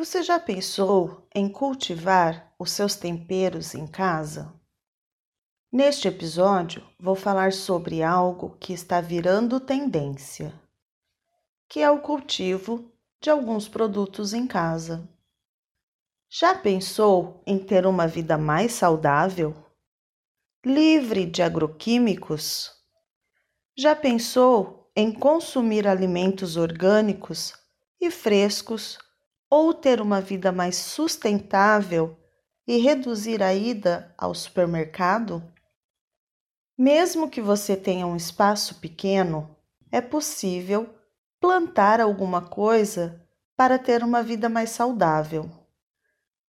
Você já pensou em cultivar os seus temperos em casa? Neste episódio, vou falar sobre algo que está virando tendência, que é o cultivo de alguns produtos em casa. Já pensou em ter uma vida mais saudável? Livre de agroquímicos? Já pensou em consumir alimentos orgânicos e frescos? Ou ter uma vida mais sustentável e reduzir a ida ao supermercado? Mesmo que você tenha um espaço pequeno, é possível plantar alguma coisa para ter uma vida mais saudável,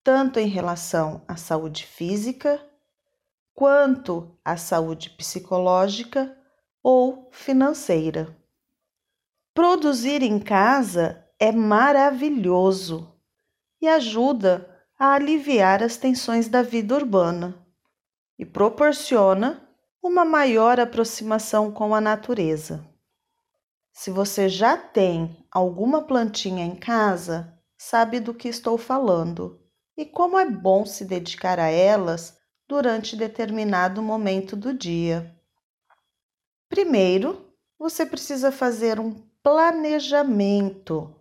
tanto em relação à saúde física, quanto à saúde psicológica ou financeira. Produzir em casa é maravilhoso e ajuda a aliviar as tensões da vida urbana e proporciona uma maior aproximação com a natureza. Se você já tem alguma plantinha em casa, sabe do que estou falando e como é bom se dedicar a elas durante determinado momento do dia. Primeiro, você precisa fazer um planejamento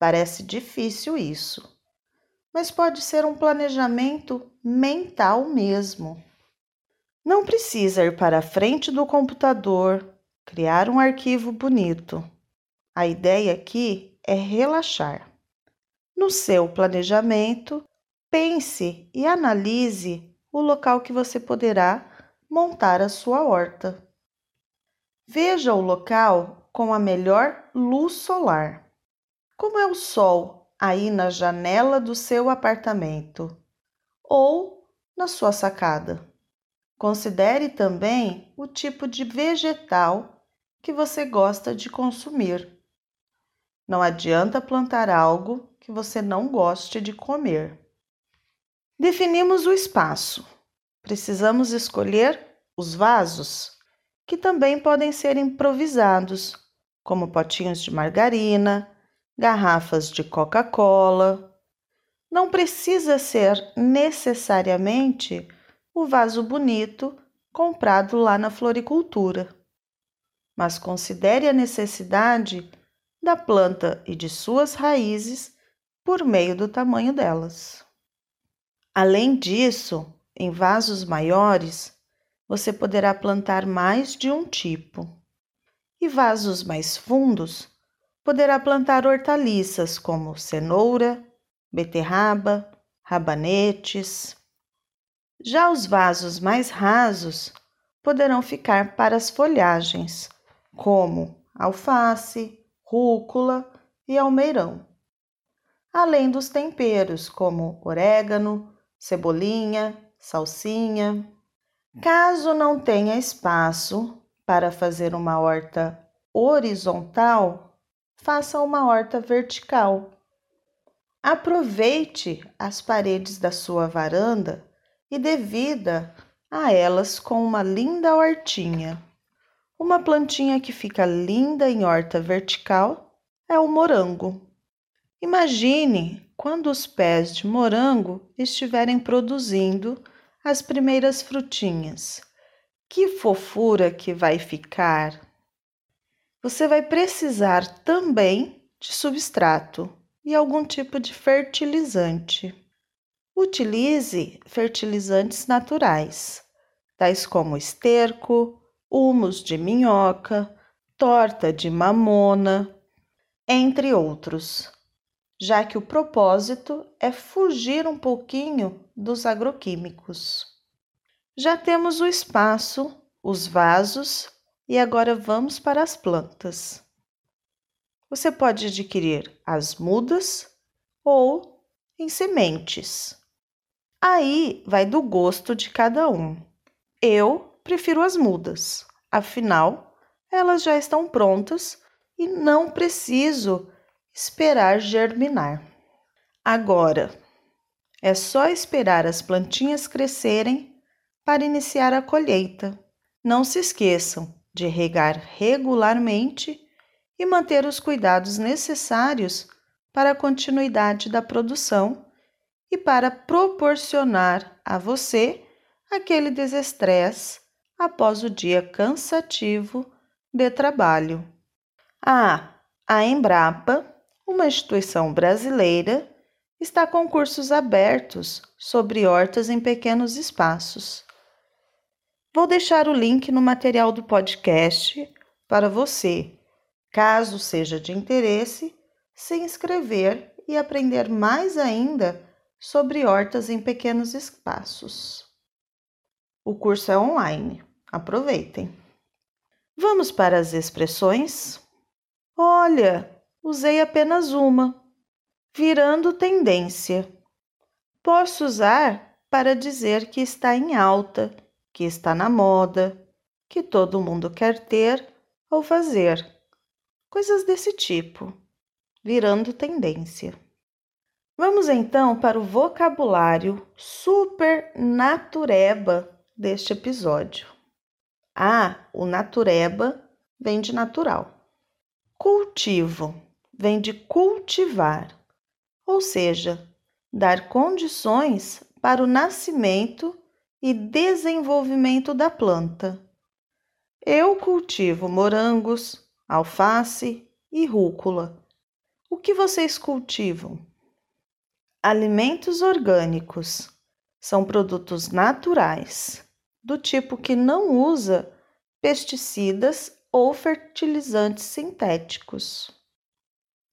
Parece difícil isso, mas pode ser um planejamento mental mesmo. Não precisa ir para a frente do computador, criar um arquivo bonito. A ideia aqui é relaxar. No seu planejamento, pense e analise o local que você poderá montar a sua horta. Veja o local com a melhor luz solar. Como é o sol aí na janela do seu apartamento ou na sua sacada? Considere também o tipo de vegetal que você gosta de consumir. Não adianta plantar algo que você não goste de comer. Definimos o espaço. Precisamos escolher os vasos, que também podem ser improvisados, como potinhos de margarina, garrafas de Coca-Cola. Não precisa ser necessariamente o vaso bonito comprado lá na floricultura, mas considere a necessidade da planta e de suas raízes por meio do tamanho delas. Além disso, em vasos maiores, você poderá plantar mais de um tipo. E vasos mais fundos poderá plantar hortaliças como cenoura, beterraba, rabanetes. Já os vasos mais rasos poderão ficar para as folhagens, como alface, rúcula e almeirão, além dos temperos como orégano, cebolinha, salsinha. Caso não tenha espaço para fazer uma horta horizontal, faça uma horta vertical. Aproveite as paredes da sua varanda e dê vida a elas com uma linda hortinha. Uma plantinha que fica linda em horta vertical é o morango. Imagine quando os pés de morango estiverem produzindo as primeiras frutinhas. Que fofura que vai ficar! Você vai precisar também de substrato e algum tipo de fertilizante. Utilize fertilizantes naturais, tais como esterco, humus de minhoca, torta de mamona, entre outros, já que o propósito é fugir um pouquinho dos agroquímicos. Já temos o espaço, os vasos e agora vamos para as plantas. Você pode adquirir as mudas ou em sementes. Aí vai do gosto de cada um. Eu prefiro as mudas, afinal, elas já estão prontas e não preciso esperar germinar. Agora, é só esperar as plantinhas crescerem para iniciar a colheita. Não se esqueçam, de regar regularmente e manter os cuidados necessários para a continuidade da produção e para proporcionar a você aquele desestresse após o dia cansativo de trabalho. Ah, a Embrapa, uma instituição brasileira, está com cursos abertos sobre hortas em pequenos espaços. Vou deixar o link no material do podcast para você, caso seja de interesse, se inscrever e aprender mais ainda sobre hortas em pequenos espaços. O curso é online. Aproveitem. Vamos para as expressões? Olha, usei apenas uma, virando tendência. Posso usar para dizer que está em alta, que está na moda, que todo mundo quer ter ou fazer. Coisas desse tipo, virando tendência. Vamos então para o vocabulário super natureba deste episódio. Ah, o natureba vem de natural. Cultivo vem de cultivar, ou seja, dar condições para o nascimento e desenvolvimento da planta. Eu cultivo morangos, alface e rúcula. O que vocês cultivam? Alimentos orgânicos são produtos naturais, do tipo que não usa pesticidas ou fertilizantes sintéticos.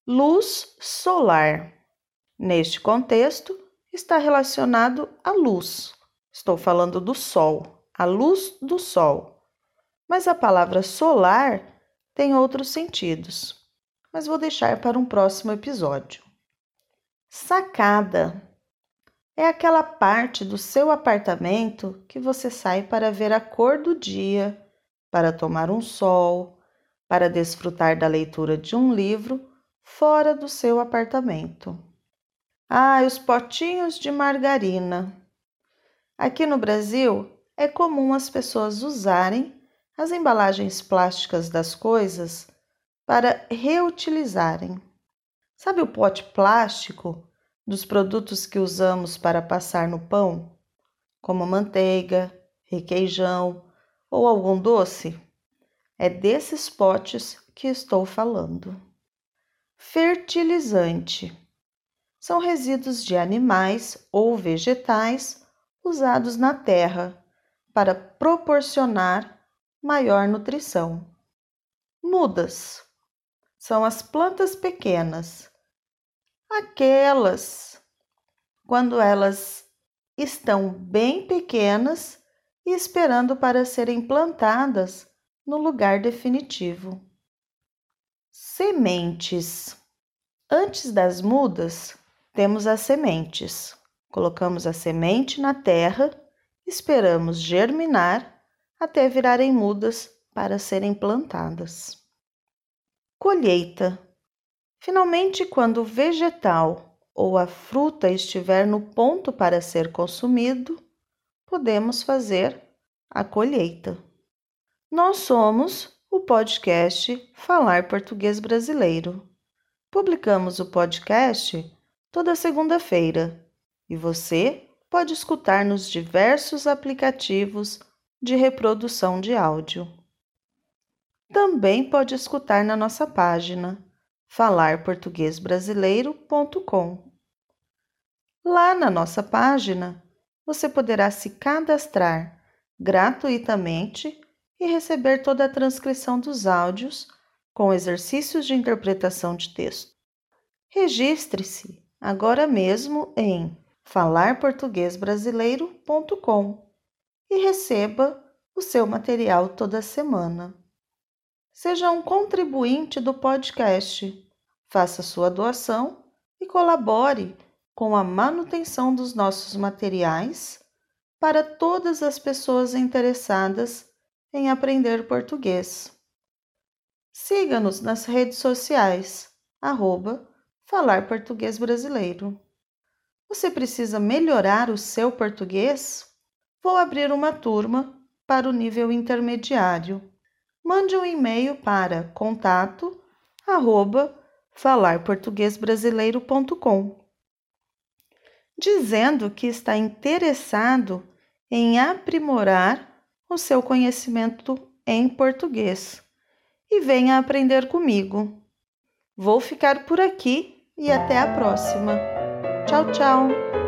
Luz solar. Neste contexto, está relacionado à luz. Estou falando do sol, a luz do sol. Mas a palavra solar tem outros sentidos, mas vou deixar para um próximo episódio. Sacada é aquela parte do seu apartamento que você sai para ver a cor do dia, para tomar um sol, para desfrutar da leitura de um livro fora do seu apartamento. Ah, os potinhos de margarina. Aqui no Brasil é comum as pessoas usarem as embalagens plásticas das coisas para reutilizarem. Sabe o pote plástico dos produtos que usamos para passar no pão, como manteiga, requeijão ou algum doce? É desses potes que estou falando. Fertilizante são resíduos de animais ou vegetais usados na terra para proporcionar maior nutrição. Mudas são as plantas pequenas, aquelas quando elas estão bem pequenas e esperando para serem plantadas no lugar definitivo. Sementes. Antes das mudas, temos as sementes. Colocamos a semente na terra, esperamos germinar até virarem mudas para serem plantadas. Colheita. Finalmente, quando o vegetal ou a fruta estiver no ponto para ser consumido, podemos fazer a colheita. Nós somos o podcast Falar Português Brasileiro. Publicamos o podcast toda segunda-feira e você pode escutar nos diversos aplicativos de reprodução de áudio. Também pode escutar na nossa página falarportuguesbrasileiro.com. Lá na nossa página, você poderá se cadastrar gratuitamente e receber toda a transcrição dos áudios com exercícios de interpretação de texto. Registre-se agora mesmo em falarportuguesbrasileiro.com e receba o seu material toda semana. Seja um contribuinte do podcast, faça sua doação e colabore com a manutenção dos nossos materiais para todas as pessoas interessadas em aprender português. Siga-nos nas redes sociais, arroba Falar Português Brasileiro. Você precisa melhorar o seu português? Vou abrir uma turma para o nível intermediário mande um e-mail para contato arroba falarportuguesbrasileiro.com, dizendo que está interessado em aprimorar o seu conhecimento em português e venha aprender comigo. Vou ficar por aqui e até a próxima. Tchau, tchau!